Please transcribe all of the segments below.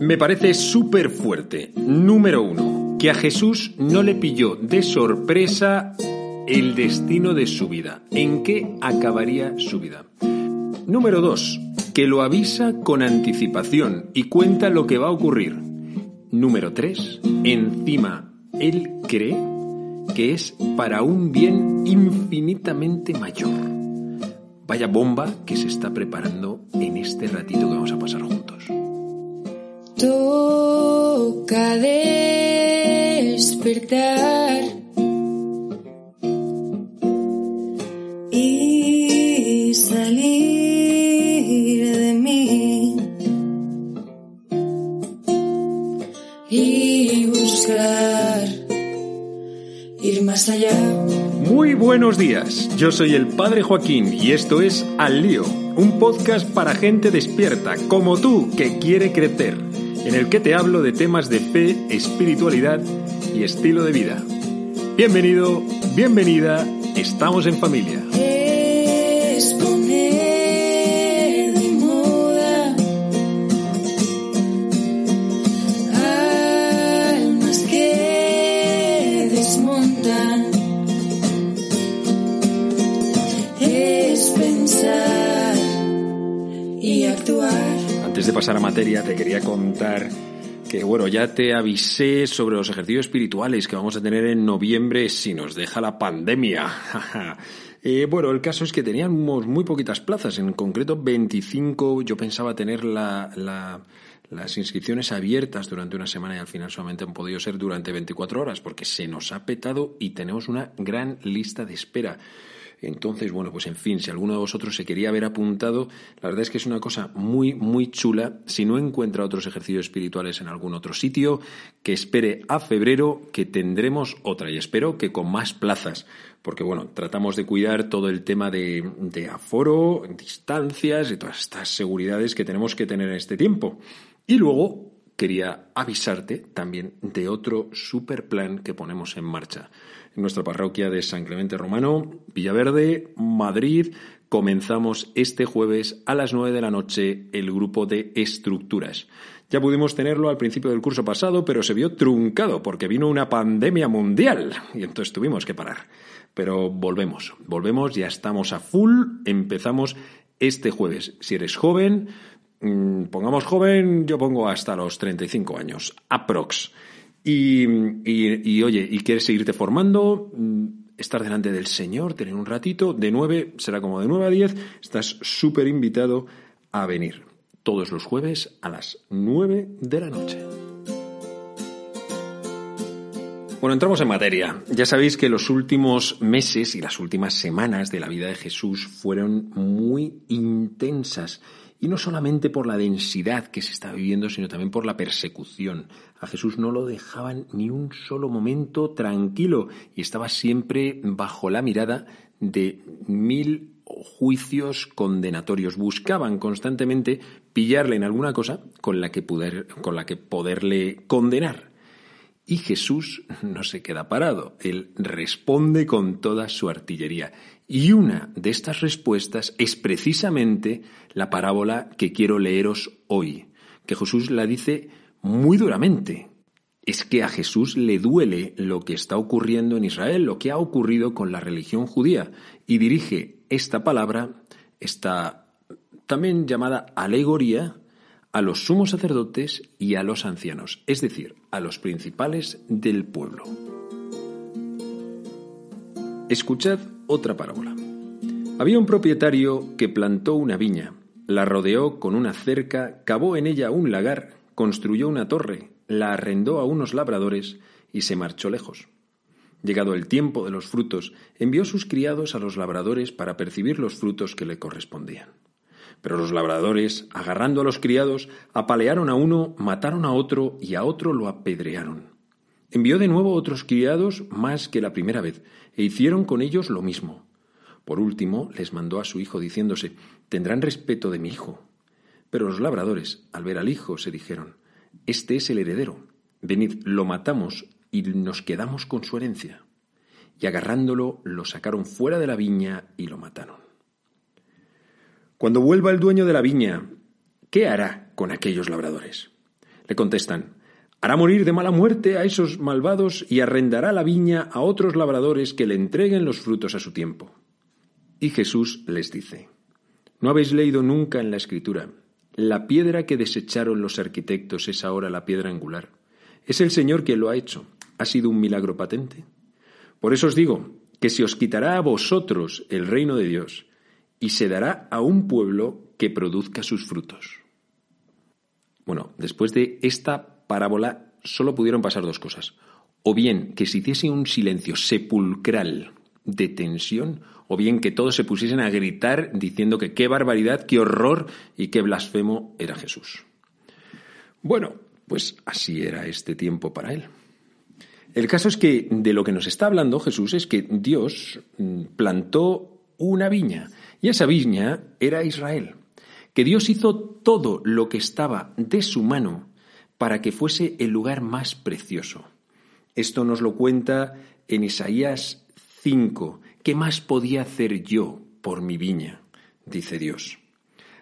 Me parece súper fuerte. Número uno, que a Jesús no le pilló de sorpresa el destino de su vida. ¿En qué acabaría su vida? Número dos, que lo avisa con anticipación y cuenta lo que va a ocurrir. Número tres, encima, él cree que es para un bien infinitamente mayor. Vaya bomba que se está preparando en este ratito que vamos a pasar juntos. Toca despertar y salir de mí. Y buscar ir más allá. Muy buenos días, yo soy el Padre Joaquín y esto es Al Lío, un podcast para gente despierta como tú que quiere crecer, en el que te hablo de temas de fe, espiritualidad y estilo de vida. Bienvenido, bienvenida, estamos en familia. De pasar a materia, te quería contar que, bueno, ya te avisé sobre los ejercicios espirituales que vamos a tener en noviembre si nos deja la pandemia. Eh, bueno, el caso es que teníamos muy poquitas plazas, en concreto 25. Yo pensaba tener la, la- las inscripciones abiertas durante una semana y al final solamente han podido ser durante 24 horas porque se nos ha petado y tenemos una gran lista de espera. Entonces, bueno, pues en fin, si alguno de vosotros se quería haber apuntado, la verdad es que es una cosa muy, muy chula. Si no encuentra otros ejercicios espirituales en algún otro sitio, que espere a febrero, que tendremos otra y espero que con más plazas. Porque, bueno, tratamos de cuidar todo el tema de, de aforo, distancias y todas estas seguridades que tenemos que tener en este tiempo. Y luego quería avisarte también de otro super plan que ponemos en marcha. En nuestra parroquia de San Clemente Romano, Villaverde, Madrid, comenzamos este jueves a las 9 de la noche el grupo de estructuras. Ya pudimos tenerlo al principio del curso pasado, pero se vio truncado porque vino una pandemia mundial y entonces tuvimos que parar. Pero volvemos, volvemos, ya estamos a full, empezamos este jueves. Si eres joven, Mm, pongamos joven, yo pongo hasta los 35 años, aprox. Y, y- oye, y quieres seguirte formando, Mm, estar delante del Señor, tener un ratito, de 9, será como de 9 a 10, estás súper invitado a venir todos los jueves a las 9 de la noche. Bueno, entramos en materia. Ya sabéis que los últimos meses y las últimas semanas de la vida de Jesús fueron muy intensas. Y no solamente por la densidad que se está viviendo, sino también por la persecución. A Jesús no lo dejaban ni un solo momento tranquilo y estaba siempre bajo la mirada de mil juicios condenatorios. Buscaban constantemente pillarle en alguna cosa con la que, poder, con la que poderle condenar. Y Jesús no se queda parado, él responde con toda su artillería. Y una de estas respuestas es precisamente la parábola que quiero leeros hoy, que Jesús la dice muy duramente. Es que a Jesús le duele lo que está ocurriendo en Israel, lo que ha ocurrido con la religión judía, y dirige esta palabra, esta también llamada alegoría, a los sumos sacerdotes y a los ancianos, es decir, a los principales del pueblo. Escuchad otra parábola. Había un propietario que plantó una viña, la rodeó con una cerca, cavó en ella un lagar, construyó una torre, la arrendó a unos labradores y se marchó lejos. Llegado el tiempo de los frutos, envió sus criados a los labradores para percibir los frutos que le correspondían. Pero los labradores, agarrando a los criados, apalearon a uno, mataron a otro y a otro lo apedrearon. Envió de nuevo otros criados más que la primera vez, e hicieron con ellos lo mismo. Por último, les mandó a su hijo diciéndose, tendrán respeto de mi hijo. Pero los labradores, al ver al hijo, se dijeron, Este es el heredero, venid, lo matamos y nos quedamos con su herencia. Y agarrándolo, lo sacaron fuera de la viña y lo mataron. Cuando vuelva el dueño de la viña, ¿qué hará con aquellos labradores? Le contestan, hará morir de mala muerte a esos malvados y arrendará la viña a otros labradores que le entreguen los frutos a su tiempo. Y Jesús les dice, ¿no habéis leído nunca en la Escritura? La piedra que desecharon los arquitectos es ahora la piedra angular. Es el Señor quien lo ha hecho. ¿Ha sido un milagro patente? Por eso os digo que se os quitará a vosotros el reino de Dios y se dará a un pueblo que produzca sus frutos. Bueno, después de esta parábola solo pudieron pasar dos cosas. O bien que se hiciese un silencio sepulcral de tensión, o bien que todos se pusiesen a gritar diciendo que qué barbaridad, qué horror y qué blasfemo era Jesús. Bueno, pues así era este tiempo para él. El caso es que de lo que nos está hablando Jesús es que Dios mm, plantó una viña y esa viña era Israel, que Dios hizo todo lo que estaba de su mano para que fuese el lugar más precioso. Esto nos lo cuenta en Isaías 5. ¿Qué más podía hacer yo por mi viña? dice Dios.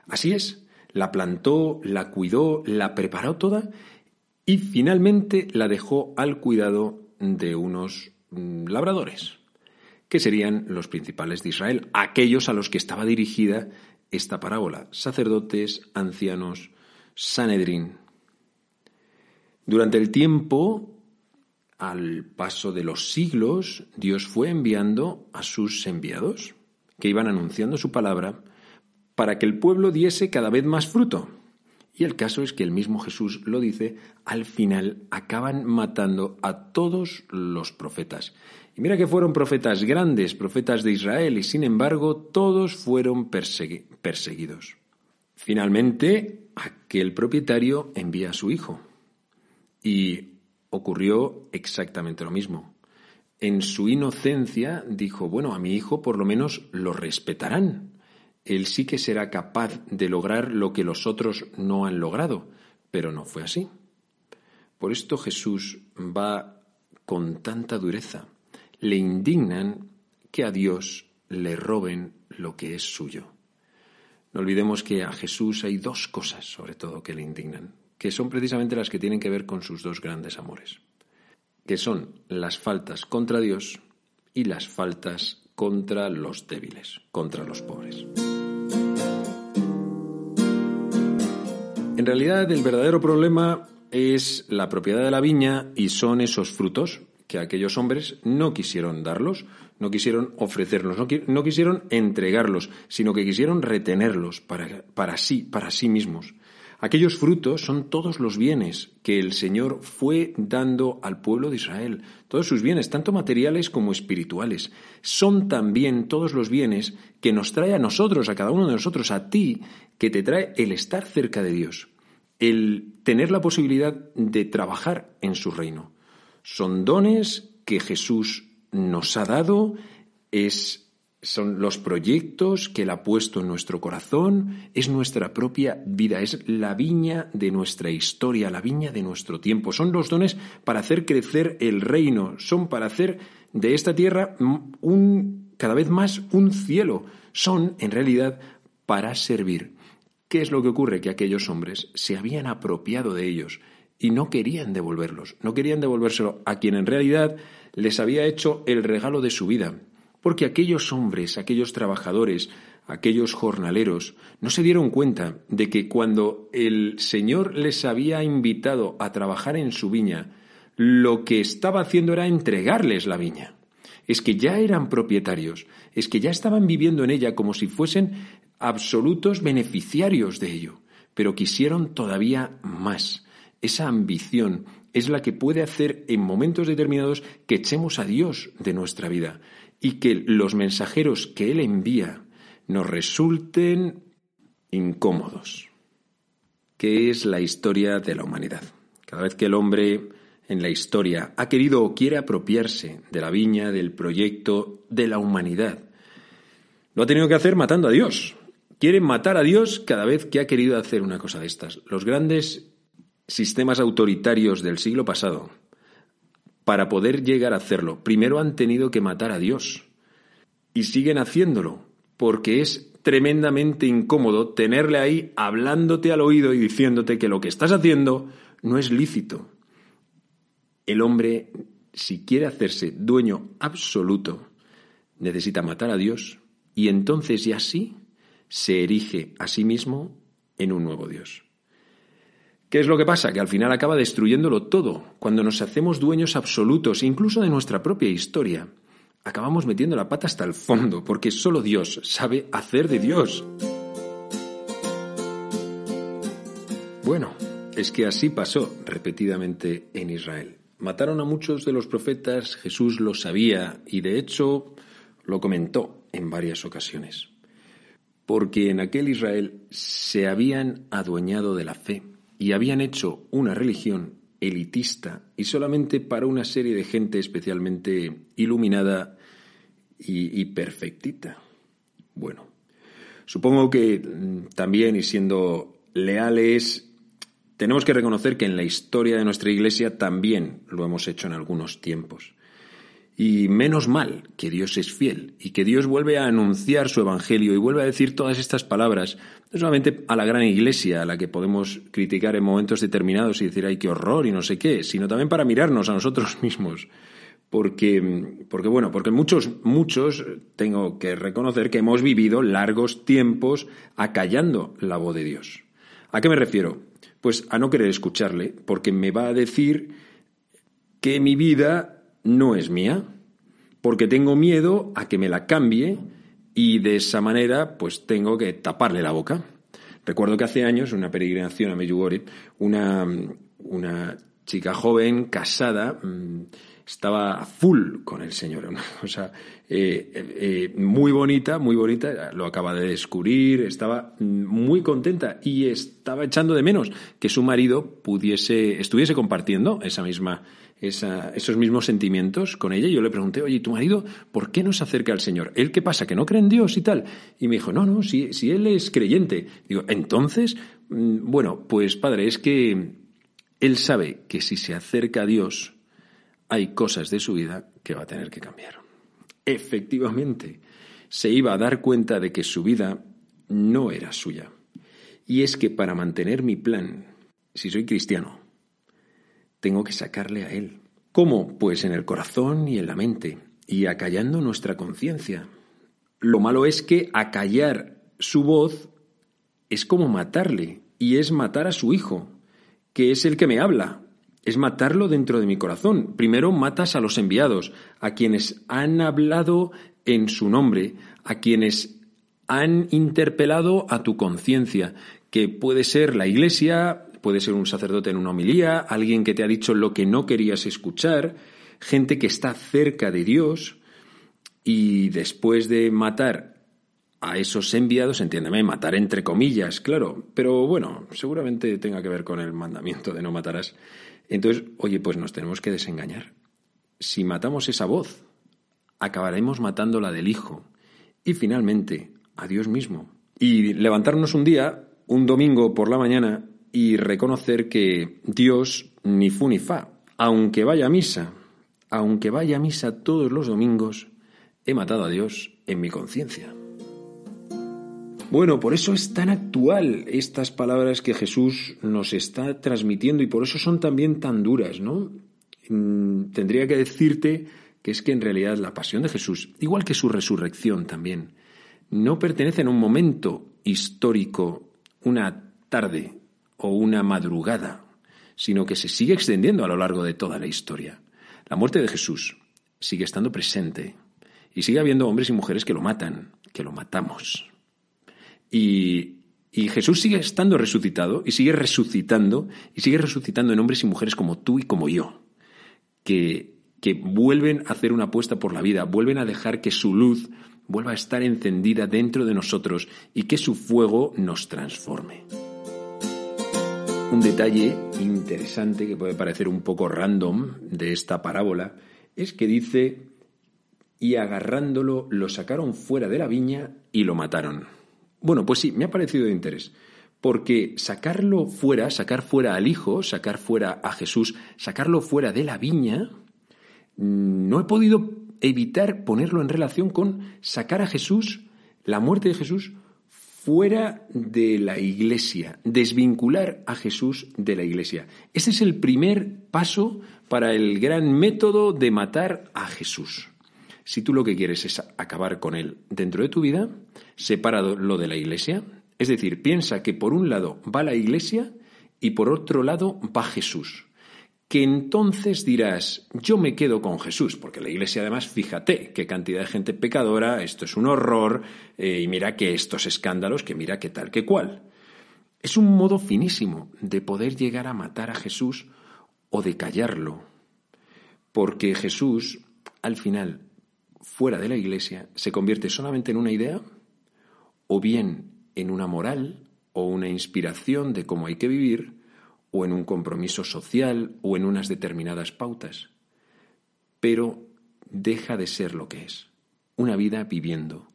Así es, la plantó, la cuidó, la preparó toda y finalmente la dejó al cuidado de unos mm, labradores, que serían los principales de Israel, aquellos a los que estaba dirigida esta parábola, sacerdotes, ancianos, Sanedrín. Durante el tiempo, al paso de los siglos, Dios fue enviando a sus enviados, que iban anunciando su palabra, para que el pueblo diese cada vez más fruto. Y el caso es que el mismo Jesús lo dice, al final acaban matando a todos los profetas. Y mira que fueron profetas grandes, profetas de Israel, y sin embargo todos fueron perseguidos. Finalmente, aquel propietario envía a su hijo. Y ocurrió exactamente lo mismo. En su inocencia dijo, bueno, a mi hijo por lo menos lo respetarán él sí que será capaz de lograr lo que los otros no han logrado, pero no fue así. Por esto Jesús va con tanta dureza. Le indignan que a Dios le roben lo que es suyo. No olvidemos que a Jesús hay dos cosas, sobre todo, que le indignan, que son precisamente las que tienen que ver con sus dos grandes amores, que son las faltas contra Dios y las faltas contra los débiles, contra los pobres. En realidad, el verdadero problema es la propiedad de la viña y son esos frutos que aquellos hombres no quisieron darlos, no quisieron ofrecerlos, no, quisieron entregarlos, sino que quisieron retenerlos para, para sí, para sí mismos. Aquellos frutos son todos los bienes que el Señor fue dando al pueblo de Israel, todos sus bienes, tanto materiales como espirituales. Son también todos los bienes que nos trae a nosotros, a cada uno de nosotros, a ti, que te trae el estar cerca de Dios, el tener la posibilidad de trabajar en su reino. Son dones que Jesús nos ha dado, es son los proyectos que Él ha puesto en nuestro corazón, es nuestra propia vida, es la viña de nuestra historia, la viña de nuestro tiempo. Son los dones para hacer crecer el reino, son para hacer de esta tierra un, cada vez más un cielo, son en realidad para servir. ¿Qué es lo que ocurre? Que aquellos hombres se habían apropiado de ellos y no querían devolverlos, no querían devolvérselo a quien en realidad les había hecho el regalo de su vida porque aquellos hombres, aquellos trabajadores, aquellos jornaleros, no se dieron cuenta de que cuando el Señor les había invitado a trabajar en su viña, lo que estaba haciendo era entregarles la viña. Es que ya eran propietarios, es que ya estaban viviendo en ella como si fuesen absolutos beneficiarios de ello, pero quisieron todavía más. Esa ambición es la que puede hacer en momentos determinados que echemos a Dios de nuestra vida y que los mensajeros que Él envía nos resulten incómodos, que es la historia de la humanidad. Cada vez que el hombre en la historia ha querido o quiere apropiarse de la viña, del proyecto, de la humanidad, lo ha tenido que hacer matando a Dios. Quiere matar a Dios cada vez que ha querido hacer una cosa de estas. Los grandes sistemas autoritarios del siglo pasado, para poder llegar a hacerlo, primero han tenido que matar a Dios. Y siguen haciéndolo, porque es tremendamente incómodo tenerle ahí hablándote al oído y diciéndote que lo que estás haciendo no es lícito. El hombre, si quiere hacerse dueño absoluto, necesita matar a Dios y entonces ya sí se erige a sí mismo en un nuevo Dios. ¿Qué es lo que pasa? Que al final acaba destruyéndolo todo. Cuando nos hacemos dueños absolutos, incluso de nuestra propia historia, acabamos metiendo la pata hasta el fondo, porque solo Dios sabe hacer de Dios. Bueno, es que así pasó repetidamente en Israel. Mataron a muchos de los profetas, Jesús lo sabía y de hecho lo comentó en varias ocasiones. Porque en aquel Israel se habían adueñado de la fe y habían hecho una religión elitista y solamente para una serie de gente especialmente iluminada y, perfectita. Bueno, supongo que mm, también, y siendo leales, tenemos que reconocer que en la historia de nuestra Iglesia también lo hemos hecho en algunos tiempos. Y menos mal que Dios es fiel y que Dios vuelve a anunciar su Evangelio y vuelve a decir todas estas palabras, no solamente a la gran iglesia, a la que podemos criticar en momentos determinados y decir, ay, qué horror y no sé qué, sino también para mirarnos a nosotros mismos. Porque, porque bueno, porque muchos, muchos tengo que reconocer que hemos vivido largos tiempos acallando la voz de Dios. ¿A qué me refiero? Pues a no querer escucharle, porque me va a decir que mi vida no es mía, porque tengo miedo a que me la cambie y de esa manera pues tengo que taparle la boca. Recuerdo que hace años, una peregrinación a Medjugorje, una, una chica joven, casada, mm, estaba full con el Señor. O sea, eh, eh, muy bonita, muy bonita, lo acaba de descubrir, estaba muy contenta y estaba echando de menos que su marido pudiese, estuviese compartiendo esa misma esos mismos sentimientos con ella. Yo le pregunté, oye, ¿tu marido por qué no se acerca al Señor? ¿Él qué pasa? ¿Que no cree en Dios y tal? Y me dijo, no, no, si, si él es creyente. Digo, entonces, mm, bueno, pues padre, es que él sabe que si se acerca a Dios, hay cosas de su vida que va a tener que cambiar. Efectivamente, se iba a dar cuenta de que su vida no era suya. Y es que para mantener mi plan, si soy cristiano, tengo que sacarle a Él. ¿Cómo? Pues en el corazón y en la mente, y acallando nuestra conciencia. Lo malo es que acallar su voz es como matarle, y es matar a su hijo, que es el que me habla, es matarlo dentro de mi corazón. Primero matas a los enviados, a quienes han hablado en su nombre, a quienes han interpelado a tu conciencia, que puede ser la iglesia, puede ser un sacerdote en una homilía, alguien que te ha dicho lo que no querías escuchar, gente que está cerca de Dios y después de matar a esos enviados, entiéndeme, matar entre comillas, claro, pero bueno, seguramente tenga que ver con el mandamiento de no matarás. Entonces, oye, pues nos tenemos que desengañar. Si matamos esa voz, acabaremos matando la del Hijo y finalmente a Dios mismo. Y levantarnos un día, un domingo por la mañana, y reconocer que Dios ni fu ni fa, aunque vaya a misa, aunque vaya a misa todos los domingos, he matado a Dios en mi conciencia. Bueno, por eso es tan actual estas palabras que Jesús nos está transmitiendo y por eso son también tan duras, ¿no? Mm, tendría que decirte que es que en realidad la pasión de Jesús, igual que su resurrección también, no pertenece a un momento histórico, una tarde, o una madrugada, sino que se sigue extendiendo a lo largo de toda la historia. La muerte de Jesús sigue estando presente y sigue habiendo hombres y mujeres que lo matan, que lo matamos. Y, Jesús sigue estando resucitado y sigue resucitando y sigue resucitando en hombres y mujeres como tú y como yo, que, que vuelven a hacer una apuesta por la vida, vuelven a dejar que su luz vuelva a estar encendida dentro de nosotros y que su fuego nos transforme. Un detalle interesante que puede parecer un poco random de esta parábola es que dice, y agarrándolo lo sacaron fuera de la viña y lo mataron. Bueno, pues sí, me ha parecido de interés, porque sacarlo fuera, sacar fuera al Hijo, sacar fuera a Jesús, sacarlo fuera de la viña, no he podido evitar ponerlo en relación con sacar a Jesús, la muerte de Jesús, fuera de la iglesia, desvincular a Jesús de la iglesia. Este es el primer paso para el gran método de matar a Jesús. Si tú lo que quieres es acabar con él dentro de tu vida, separa lo de la iglesia. Es decir, piensa que por un lado va la iglesia y por otro lado va Jesús que entonces dirás, yo me quedo con Jesús, porque la iglesia además, fíjate qué cantidad de gente pecadora, esto es un horror, eh, y mira que estos escándalos, que mira qué tal, qué cual. Es un modo finísimo de poder llegar a matar a Jesús o de callarlo, porque Jesús, al final, fuera de la iglesia, se convierte solamente en una idea, o bien en una moral o una inspiración de cómo hay que vivir, o en un compromiso social o en unas determinadas pautas, pero deja de ser lo que es, una vida viviendo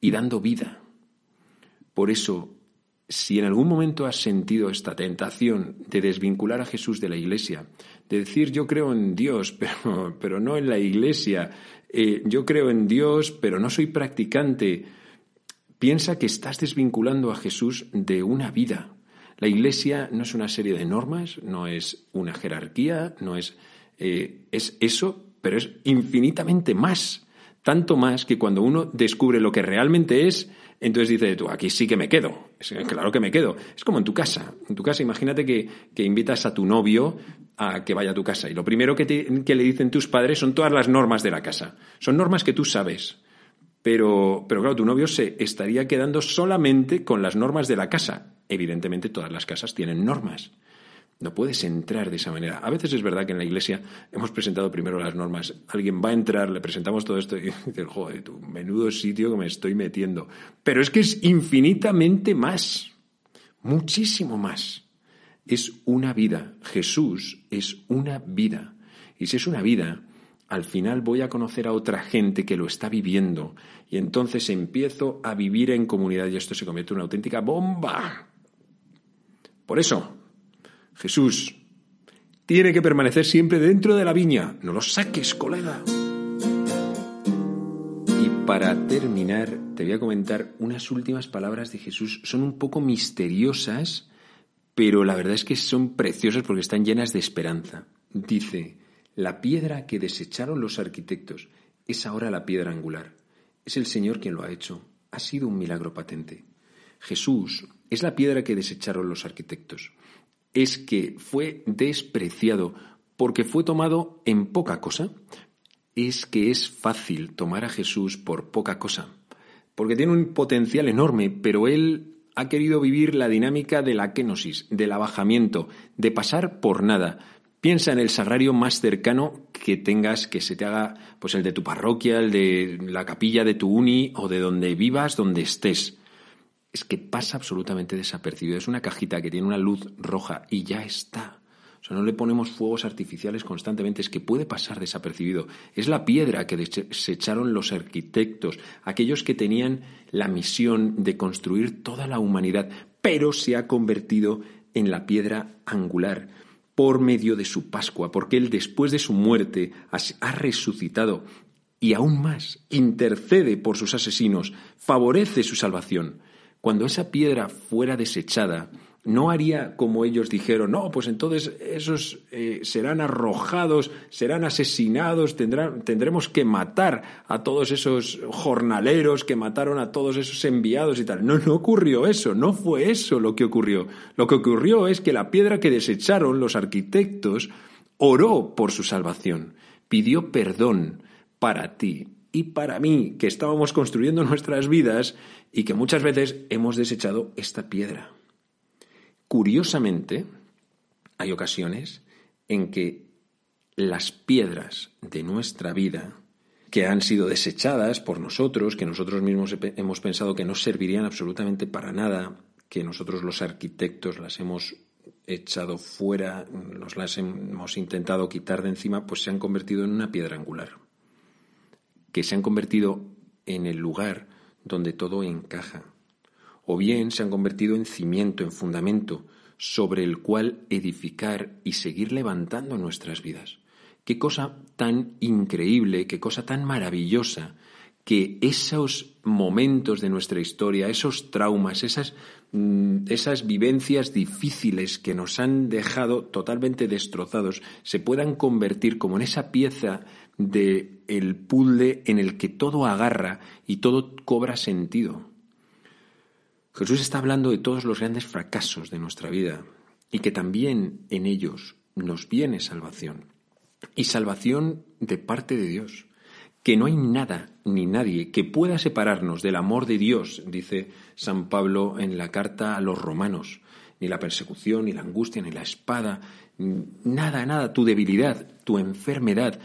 y dando vida. Por eso, si en algún momento has sentido esta tentación de desvincular a Jesús de la Iglesia, de decir yo creo en Dios, pero, pero no en la Iglesia, eh, yo creo en Dios, pero no soy practicante, piensa que estás desvinculando a Jesús de una vida, la Iglesia no es una serie de normas, no es una jerarquía, no es, eh, es eso, pero es infinitamente más. Tanto más que cuando uno descubre lo que realmente es, entonces dice tú, aquí sí que me quedo. claro que me quedo. Es como en tu casa. En tu casa, imagínate que, invitas a tu novio a que vaya a tu casa. Y lo primero que, que, le dicen tus padres son todas las normas de la casa. Son normas que tú sabes. Pero, pero claro, tu novio se estaría quedando solamente con las normas de la casa evidentemente todas las casas tienen normas. No puedes entrar de esa manera. A veces es verdad que en la iglesia hemos presentado primero las normas. Alguien va a entrar, le presentamos todo esto y dice, joder, tu menudo sitio que me estoy metiendo. Pero es que es infinitamente más, muchísimo más. Es una vida. Jesús es una vida. Y si es una vida, al final voy a conocer a otra gente que lo está viviendo. Y entonces empiezo a vivir en comunidad y esto se convierte en una auténtica bomba por eso, Jesús tiene que permanecer siempre dentro de la viña. No lo saques, colega. Y para terminar, te voy a comentar unas últimas palabras de Jesús. Son un poco misteriosas, pero la verdad es que son preciosas porque están llenas de esperanza. Dice, la piedra que desecharon los arquitectos es ahora la piedra angular. Es el Señor quien lo ha hecho. Ha sido un milagro patente. Jesús es la piedra que desecharon los arquitectos. Es que fue despreciado porque fue tomado en poca cosa. Es que es fácil tomar a Jesús por poca cosa, porque tiene un potencial enorme, pero él ha querido vivir la dinámica de la kenosis, del abajamiento, de pasar por nada. Piensa en el sagrario más cercano que tengas, que se te haga, pues el de tu parroquia, el de la capilla de tu uni o de donde vivas, donde estés es que pasa absolutamente desapercibido. Es una cajita que tiene una luz roja y ya está. O sea, no le ponemos fuegos artificiales constantemente, es que puede pasar desapercibido. Es la piedra que desecharon los arquitectos, aquellos que tenían la misión de construir toda la humanidad, pero se ha convertido en la piedra angular por medio de su Pascua, porque Él después de su muerte ha resucitado y aún más intercede por sus asesinos, favorece su salvación. Cuando esa piedra fuera desechada, no haría como ellos dijeron, no, pues entonces esos eh, serán arrojados, serán asesinados, tendremos que matar a todos esos jornaleros que mataron a todos esos enviados y tal. No, no ocurrió eso, no fue eso lo que ocurrió. Lo que ocurrió es que la piedra que desecharon los arquitectos oró por su salvación, pidió perdón para ti y para mí, que estábamos construyendo nuestras vidas y que muchas veces hemos desechado esta piedra. Curiosamente, hay ocasiones en que las piedras de nuestra vida, que han sido desechadas por nosotros, que nosotros mismos hemos pensado que no servirían absolutamente para nada, que nosotros los arquitectos las hemos echado fuera, nos las hemos intentado quitar de encima, pues se han convertido en una piedra angular que se han convertido en el lugar donde todo encaja, o bien se han convertido en cimiento, en fundamento, sobre el cual edificar y seguir levantando nuestras vidas. Qué cosa tan increíble, qué cosa tan maravillosa que esos momentos de nuestra historia, esos traumas, esas, mm, esas vivencias difíciles que nos han dejado totalmente destrozados, se puedan convertir como en esa pieza de el puzzle en el que todo agarra y todo cobra sentido. Jesús está hablando de todos los grandes fracasos de nuestra vida y que también en ellos nos viene salvación. Y salvación de parte de Dios. Que no hay nada ni nadie que pueda separarnos del amor de Dios, dice San Pablo en la carta a los romanos. Ni la persecución, ni la angustia, ni la espada, nada, nada, tu debilidad, tu enfermedad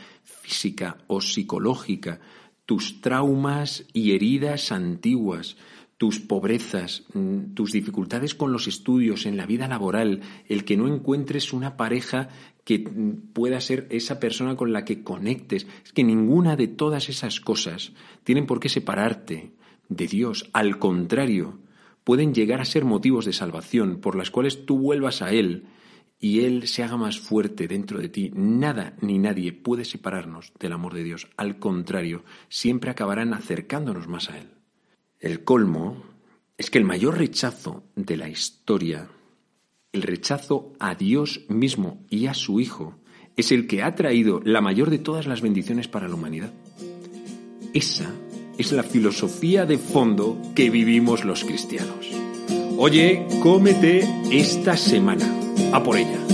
física o psicológica, tus traumas y heridas antiguas, tus pobrezas, mm, tus dificultades con los estudios, en la vida laboral, el que no encuentres una pareja que mm, pueda ser esa persona con la que conectes. Es que ninguna de todas esas cosas tienen por qué separarte de Dios. Al contrario, pueden llegar a ser motivos de salvación por las cuales tú vuelvas a Él y Él se haga más fuerte dentro de ti. Nada ni nadie puede separarnos del amor de Dios. Al contrario, siempre acabarán acercándonos más a Él. El colmo es que el mayor rechazo de la historia, el rechazo a Dios mismo y a su Hijo, es el que ha traído la mayor de todas las bendiciones para la humanidad. Esa es la filosofía de fondo que vivimos los cristianos. Oye, cómete esta semana. A por ella.